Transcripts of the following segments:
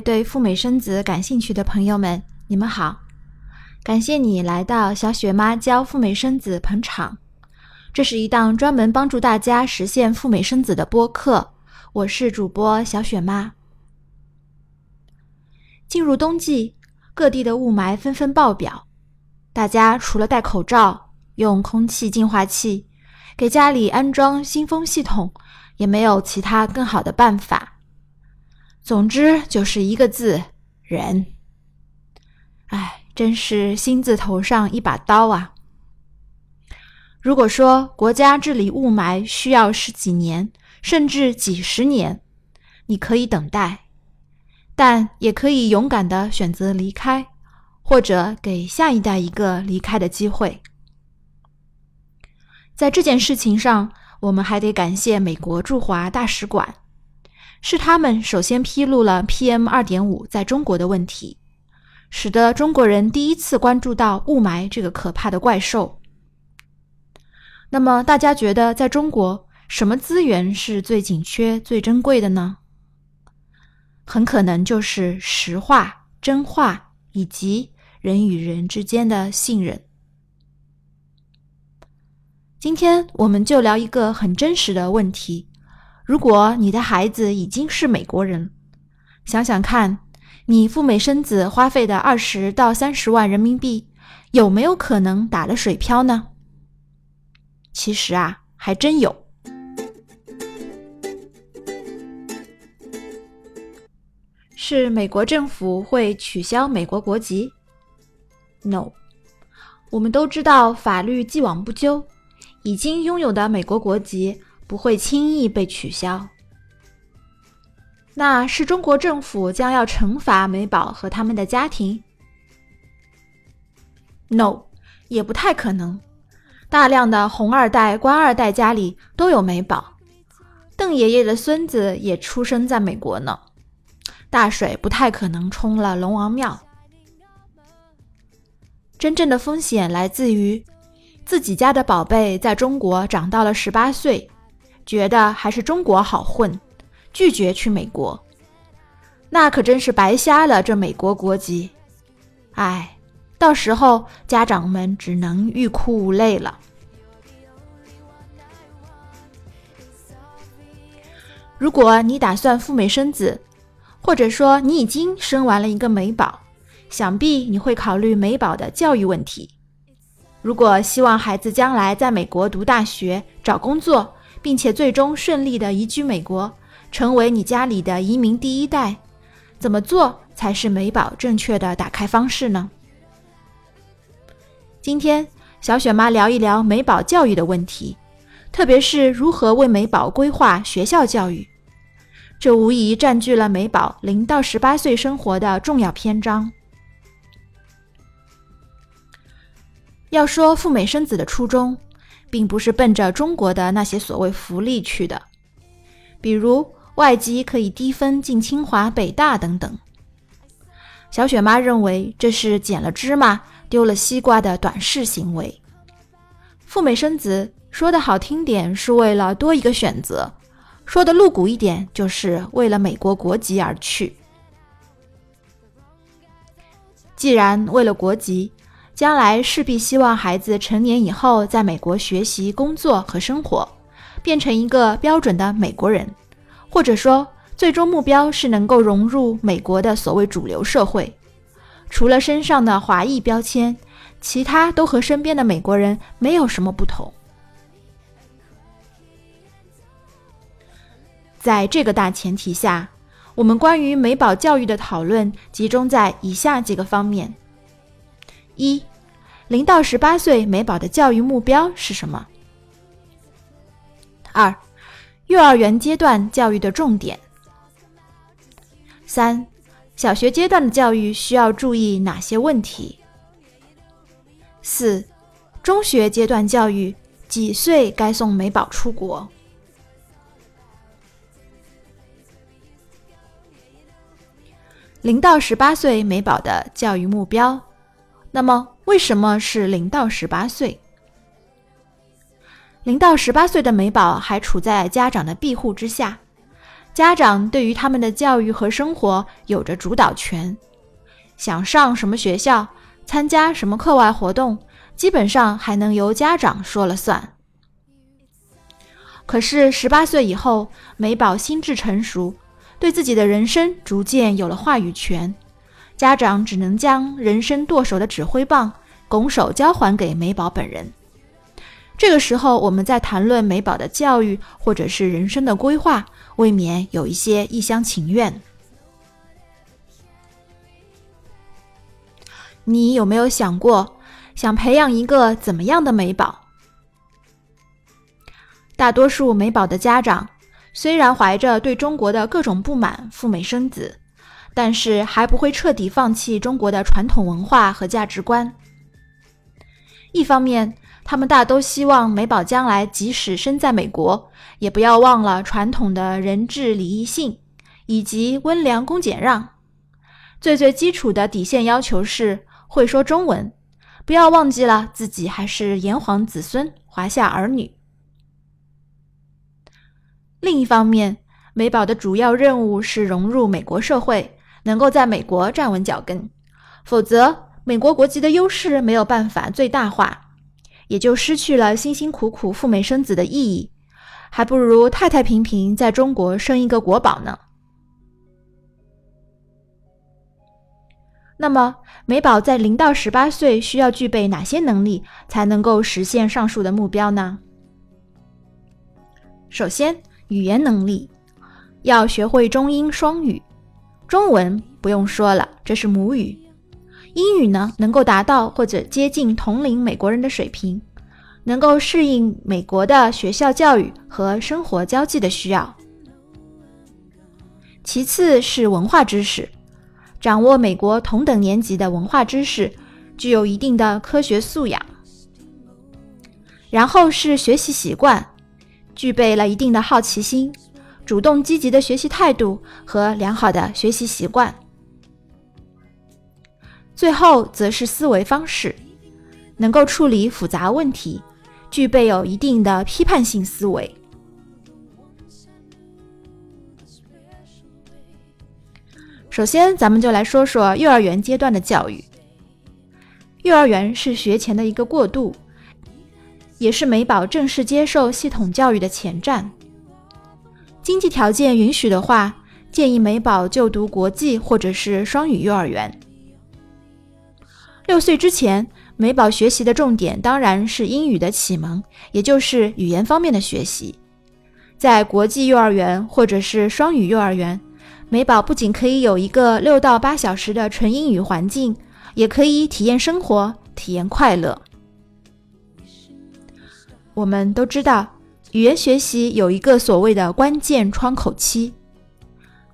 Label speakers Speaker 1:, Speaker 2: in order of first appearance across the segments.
Speaker 1: 对赴美生子感兴趣的朋友们，你们好。感谢你来到小雪妈教赴美生子捧场。这是一档专门帮助大家实现赴美生子的播客。我是主播小雪妈。进入冬季，各地的雾霾纷纷爆表，大家除了戴口罩、用空气净化器、给家里安装新风系统，也没有其他更好的办法。总之就是一个字：人。唉。真是心字头上一把刀啊！如果说国家治理雾霾需要十几年，甚至几十年，你可以等待，但也可以勇敢的选择离开，或者给下一代一个离开的机会。在这件事情上，我们还得感谢美国驻华大使馆，是他们首先披露了 PM 二点五在中国的问题。使得中国人第一次关注到雾霾这个可怕的怪兽。那么，大家觉得在中国什么资源是最紧缺、最珍贵的呢？很可能就是实话、真话以及人与人之间的信任。今天我们就聊一个很真实的问题：如果你的孩子已经是美国人，想想看。你赴美生子花费的二十到三十万人民币，有没有可能打了水漂呢？其实啊，还真有。是美国政府会取消美国国籍？No，我们都知道法律既往不咎，已经拥有的美国国籍不会轻易被取消。那是中国政府将要惩罚美宝和他们的家庭？No，也不太可能。大量的红二代、官二代家里都有美宝，邓爷爷的孙子也出生在美国呢。大水不太可能冲了龙王庙。真正的风险来自于自己家的宝贝在中国长到了十八岁，觉得还是中国好混。拒绝去美国，那可真是白瞎了这美国国籍。唉，到时候家长们只能欲哭无泪了。如果你打算赴美生子，或者说你已经生完了一个美宝，想必你会考虑美宝的教育问题。如果希望孩子将来在美国读大学、找工作，并且最终顺利的移居美国。成为你家里的移民第一代，怎么做才是美宝正确的打开方式呢？今天小雪妈聊一聊美宝教育的问题，特别是如何为美宝规划学校教育，这无疑占据了美宝零到十八岁生活的重要篇章。要说赴美生子的初衷，并不是奔着中国的那些所谓福利去的，比如。外籍可以低分进清华、北大等等。小雪妈认为这是捡了芝麻丢了西瓜的短视行为。赴美生子说的好听点是为了多一个选择，说的露骨一点就是为了美国国籍而去。既然为了国籍，将来势必希望孩子成年以后在美国学习、工作和生活，变成一个标准的美国人。或者说，最终目标是能够融入美国的所谓主流社会，除了身上的华裔标签，其他都和身边的美国人没有什么不同。在这个大前提下，我们关于美宝教育的讨论集中在以下几个方面：一、零到十八岁美宝的教育目标是什么？二。幼儿园阶段教育的重点。三、小学阶段的教育需要注意哪些问题？四、中学阶段教育几岁该送美宝出国？零到十八岁美宝的教育目标，那么为什么是零到十八岁？零到十八岁的美宝还处在家长的庇护之下，家长对于他们的教育和生活有着主导权，想上什么学校，参加什么课外活动，基本上还能由家长说了算。可是十八岁以后，美宝心智成熟。对自己的人生逐渐有了话语权，家长只能将人生舵手的指挥棒拱手交还给美宝本人。这个时候，我们在谈论美宝的教育或者是人生的规划，未免有一些一厢情愿。你有没有想过，想培养一个怎么样的美宝？大多数美宝的家长。虽然怀着对中国的各种不满赴美生子，但是还不会彻底放弃中国的传统文化和价值观。一方面，他们大都希望美宝将来即使身在美国，也不要忘了传统的人质礼义信以及温良恭俭让。最最基础的底线要求是会说中文，不要忘记了自己还是炎黄子孙、华夏儿女。另一方面，美宝的主要任务是融入美国社会，能够在美国站稳脚跟。否则，美国国籍的优势没有办法最大化，也就失去了辛辛苦苦赴美生子的意义，还不如太太平平在中国生一个国宝呢。那么，美宝在零到十八岁需要具备哪些能力，才能够实现上述的目标呢？首先，语言能力要学会中英双语，中文不用说了，这是母语。英语呢，能够达到或者接近同龄美国人的水平，能够适应美国的学校教育和生活交际的需要。其次是文化知识，掌握美国同等年级的文化知识，具有一定的科学素养。然后是学习习惯。具备了一定的好奇心、主动积极的学习态度和良好的学习习惯。最后则是思维方式，能够处理复杂问题，具备有一定的批判性思维。首先，咱们就来说说幼儿园阶段的教育。幼儿园是学前的一个过渡。也是美宝正式接受系统教育的前站。经济条件允许的话，建议美宝就读国际或者是双语幼儿园。六岁之前，美宝学习的重点当然是英语的启蒙，也就是语言方面的学习。在国际幼儿园或者是双语幼儿园，美宝不仅可以有一个六到八小时的纯英语环境，也可以体验生活，体验快乐。我们都知道，语言学习有一个所谓的关键窗口期。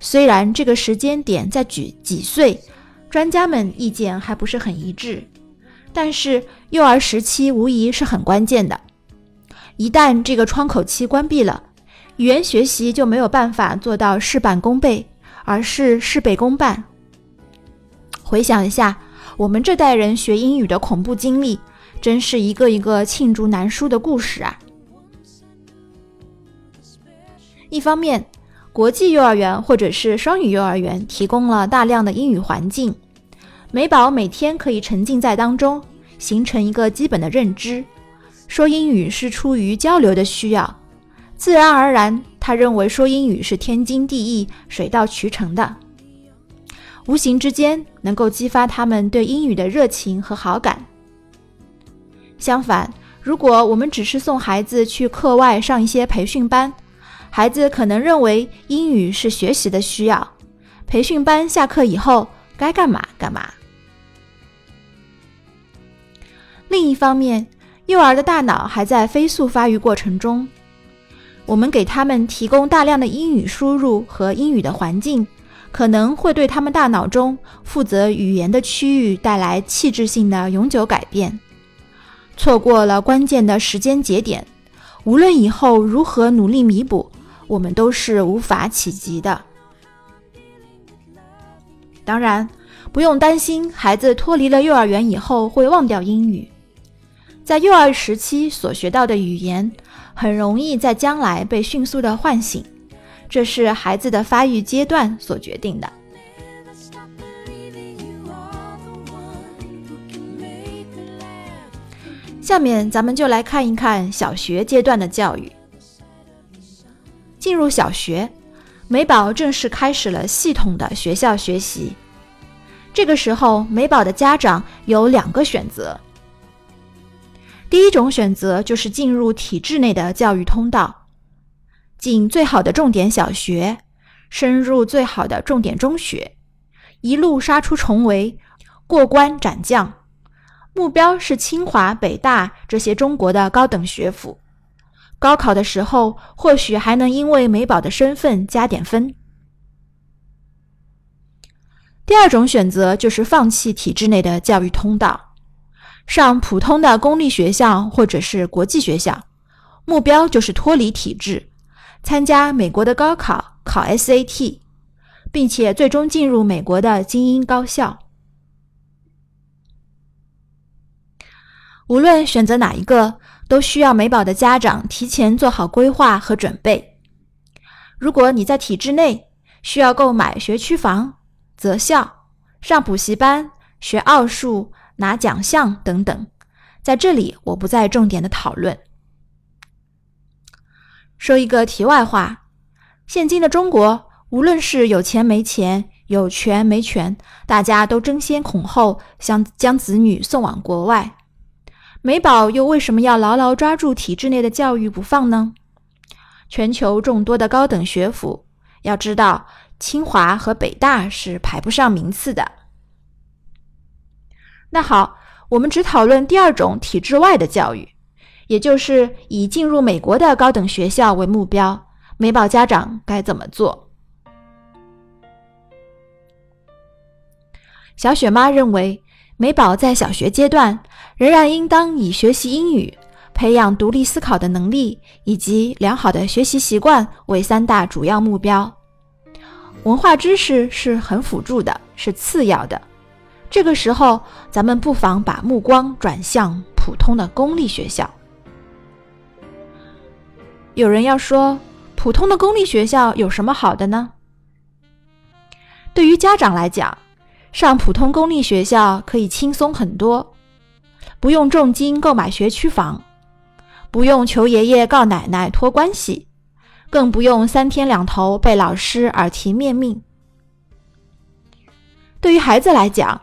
Speaker 1: 虽然这个时间点在几几岁，专家们意见还不是很一致，但是幼儿时期无疑是很关键的。一旦这个窗口期关闭了，语言学习就没有办法做到事半功倍，而是事倍功半。回想一下，我们这代人学英语的恐怖经历。真是一个一个罄竹难书的故事啊！一方面，国际幼儿园或者是双语幼儿园提供了大量的英语环境，美宝每天可以沉浸在当中，形成一个基本的认知。说英语是出于交流的需要，自然而然，他认为说英语是天经地义、水到渠成的，无形之间能够激发他们对英语的热情和好感。相反，如果我们只是送孩子去课外上一些培训班，孩子可能认为英语是学习的需要，培训班下课以后该干嘛干嘛。另一方面，幼儿的大脑还在飞速发育过程中，我们给他们提供大量的英语输入和英语的环境，可能会对他们大脑中负责语言的区域带来器质性的永久改变。错过了关键的时间节点，无论以后如何努力弥补，我们都是无法企及的。当然，不用担心孩子脱离了幼儿园以后会忘掉英语。在幼儿时期所学到的语言，很容易在将来被迅速的唤醒。这是孩子的发育阶段所决定的。下面咱们就来看一看小学阶段的教育。进入小学，美宝正式开始了系统的学校学习。这个时候，美宝的家长有两个选择：第一种选择就是进入体制内的教育通道。进最好的重点小学，升入最好的重点中学，一路杀出重围，过关斩将，目标是清华、北大这些中国的高等学府。高考的时候，或许还能因为美宝的身份加点分。第二种选择就是放弃体制内的教育通道，上普通的公立学校或者是国际学校，目标就是脱离体制。参加美国的高考，考 SAT，并且最终进入美国的精英高校。无论选择哪一个，都需要美宝的家长提前做好规划和准备。如果你在体制内，需要购买学区房、择校、上补习班、学奥数、拿奖项等等，在这里我不再重点的讨论。说一个题外话，现今的中国，无论是有钱没钱、有权没权，大家都争先恐后想将子女送往国外。美宝又为什么要牢牢抓住体制内的教育不放呢？全球众多的高等学府，要知道清华和北大是排不上名次的。那好，我们只讨论第二种体制外的教育。也就是以进入美国的高等学校为目标，美宝家长该怎么做？小雪妈认为，美宝在小学阶段仍然应当以学习英语、培养独立思考的能力以及良好的学习习惯为三大主要目标。文化知识是很辅助的，是次要的。这个时候，咱们不妨把目光转向普通的公立学校。有人要说，普通的公立学校有什么好的呢？对于家长来讲，上普通公立学校可以轻松很多，不用重金购买学区房，不用求爷爷告奶奶托关系，更不用三天两头被老师耳提面命。对于孩子来讲，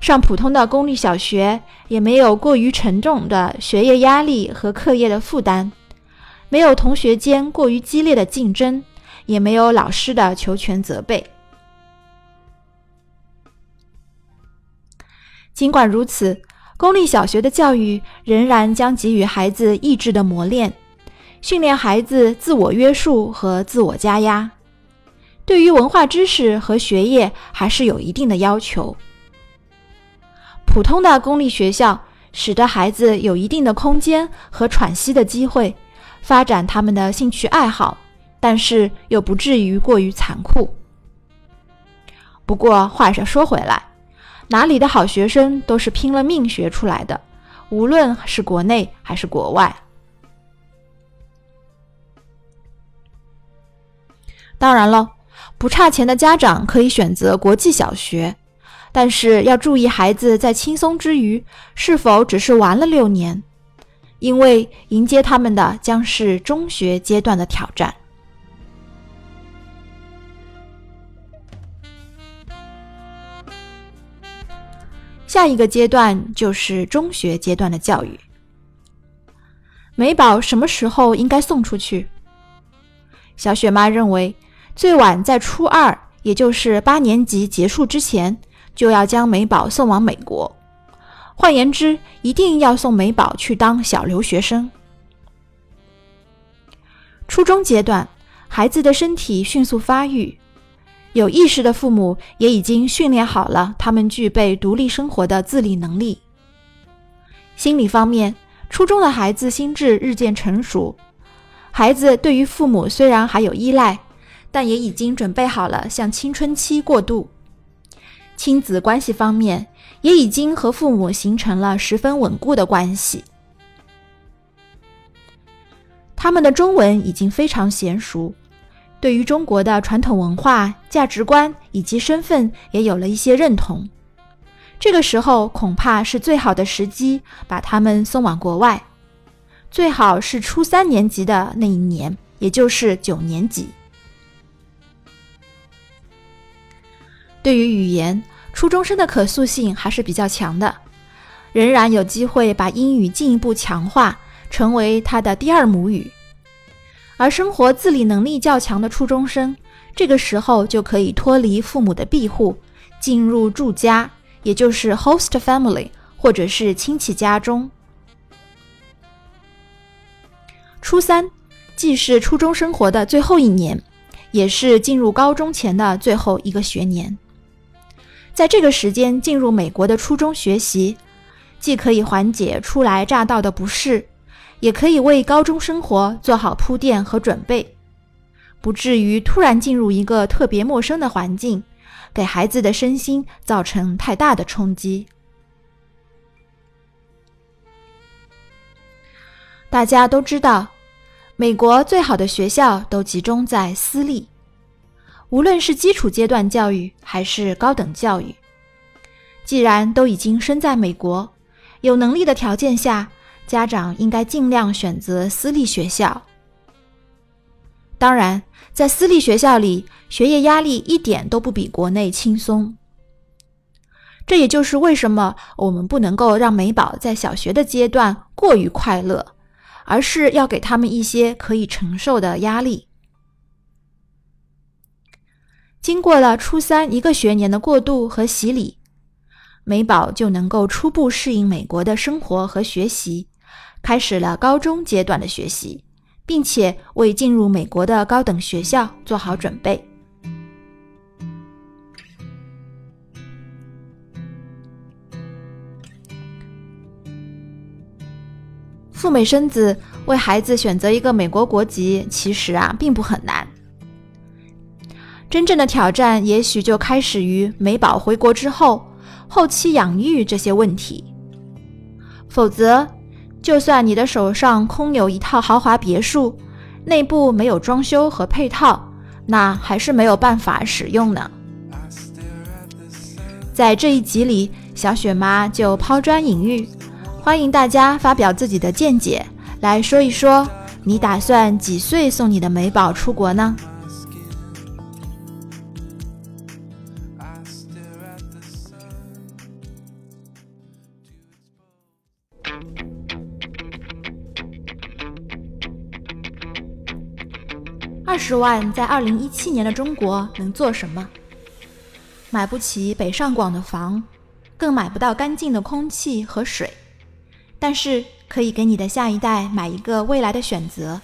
Speaker 1: 上普通的公立小学也没有过于沉重的学业压力和课业的负担。没有同学间过于激烈的竞争，也没有老师的求全责备。尽管如此，公立小学的教育仍然将给予孩子意志的磨练，训练孩子自我约束和自我加压。对于文化知识和学业，还是有一定的要求。普通的公立学校使得孩子有一定的空间和喘息的机会。发展他们的兴趣爱好，但是又不至于过于残酷。不过话说说回来，哪里的好学生都是拼了命学出来的，无论是国内还是国外。当然了，不差钱的家长可以选择国际小学，但是要注意孩子在轻松之余是否只是玩了六年。因为迎接他们的将是中学阶段的挑战。下一个阶段就是中学阶段的教育。美宝什么时候应该送出去？小雪妈认为，最晚在初二，也就是八年级结束之前，就要将美宝送往美国。换言之，一定要送美宝去当小留学生。初中阶段，孩子的身体迅速发育，有意识的父母也已经训练好了他们具备独立生活的自理能力。心理方面，初中的孩子心智日渐成熟，孩子对于父母虽然还有依赖，但也已经准备好了向青春期过渡。亲子关系方面，也已经和父母形成了十分稳固的关系。他们的中文已经非常娴熟，对于中国的传统文化、价值观以及身份也有了一些认同。这个时候恐怕是最好的时机，把他们送往国外，最好是初三年级的那一年，也就是九年级。对于语言，初中生的可塑性还是比较强的，仍然有机会把英语进一步强化，成为他的第二母语。而生活自理能力较强的初中生，这个时候就可以脱离父母的庇护，进入住家。也就是 host family，或者是亲戚家中。初三既是初中生活的最后一年，也是进入高中前的最后一个学年。在这个时间进入美国的初中学习，既可以缓解初来乍到的不适，也可以为高中生活做好铺垫和准备，不至于突然进入一个特别陌生的环境。给孩子的身心造成太大的冲击。大家都知道，美国最好的学校都集中在私立，无论是基础阶段教育还是高等教育。既然都已经身在美国，有能力的条件下，家长应该尽量选择私立学校。当然，在私立学校里，学业压力一点都不比国内轻松。这也就是为什么我们不能够让美宝在小学的阶段过于快乐，而是要给他们一些可以承受的压力。经过了初三一个学年的过渡和洗礼，美宝就能够初步适应美国的生活和学习，开始了高中阶段的学习。并且为进入美国的高等学校做好准备。赴美生子，为孩子选择一个美国国籍，其实啊并不很难。真正的挑战也许就开始于美宝回国之后，后期养育这些问题。否则。就算你的手上空有一套豪华别墅，内部没有装修和配套，那还是没有办法使用呢。在这一集里，小雪妈就抛砖引玉，欢迎大家发表自己的见解，来说一说你打算几岁送你的美宝出国呢？十万在二零一七年的中国能做什么？买不起北上广的房，更买不到干净的空气和水，但是可以给你的下一代买一个未来的选择，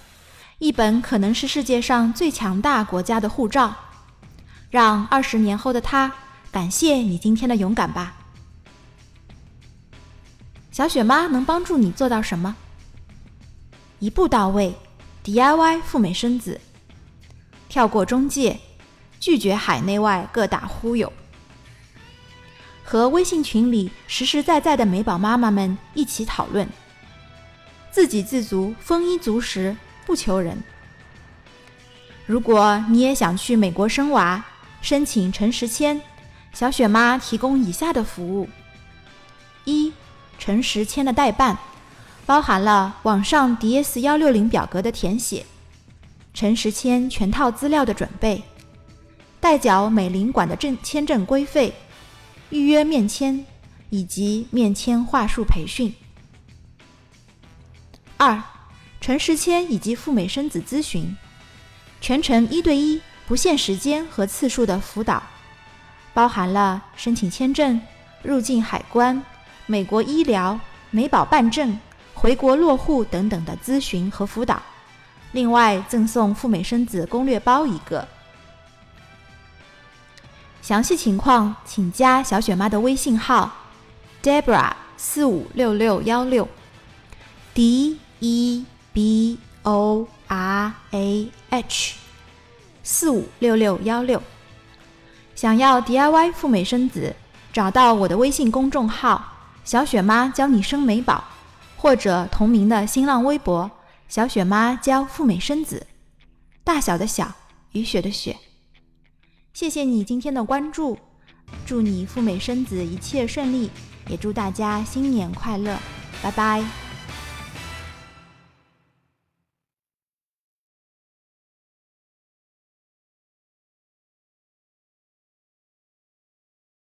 Speaker 1: 一本可能是世界上最强大国家的护照，让二十年后的他感谢你今天的勇敢吧。小雪妈能帮助你做到什么？一步到位，DIY 赴美生子。跳过中介，拒绝海内外各大忽悠，和微信群里实实在在的美宝妈妈们一起讨论，自给自足，丰衣足食，不求人。如果你也想去美国生娃，申请陈时签，小雪妈提供以下的服务：一、陈时签的代办，包含了网上 DS 幺六零表格的填写。陈时签全套资料的准备，代缴美领馆的证签证规费，预约面签以及面签话术培训。二，陈时签以及赴美生子咨询，全程一对一不限时间和次数的辅导，包含了申请签证、入境海关、美国医疗、美保办证、回国落户等等的咨询和辅导。另外赠送赴美生子攻略包一个。详细情况请加小雪妈的微信号：Debra 四五六六幺六，D E B O R A H 四五六六幺六。想要 DIY 赴美生子，找到我的微信公众号“小雪妈教你生美宝”，或者同名的新浪微博“小雪妈教赴美生子”。大小的小，雨雪的雪。谢谢你今天的关注，祝你赴美生子一切顺利，也祝大家新年快乐，拜拜。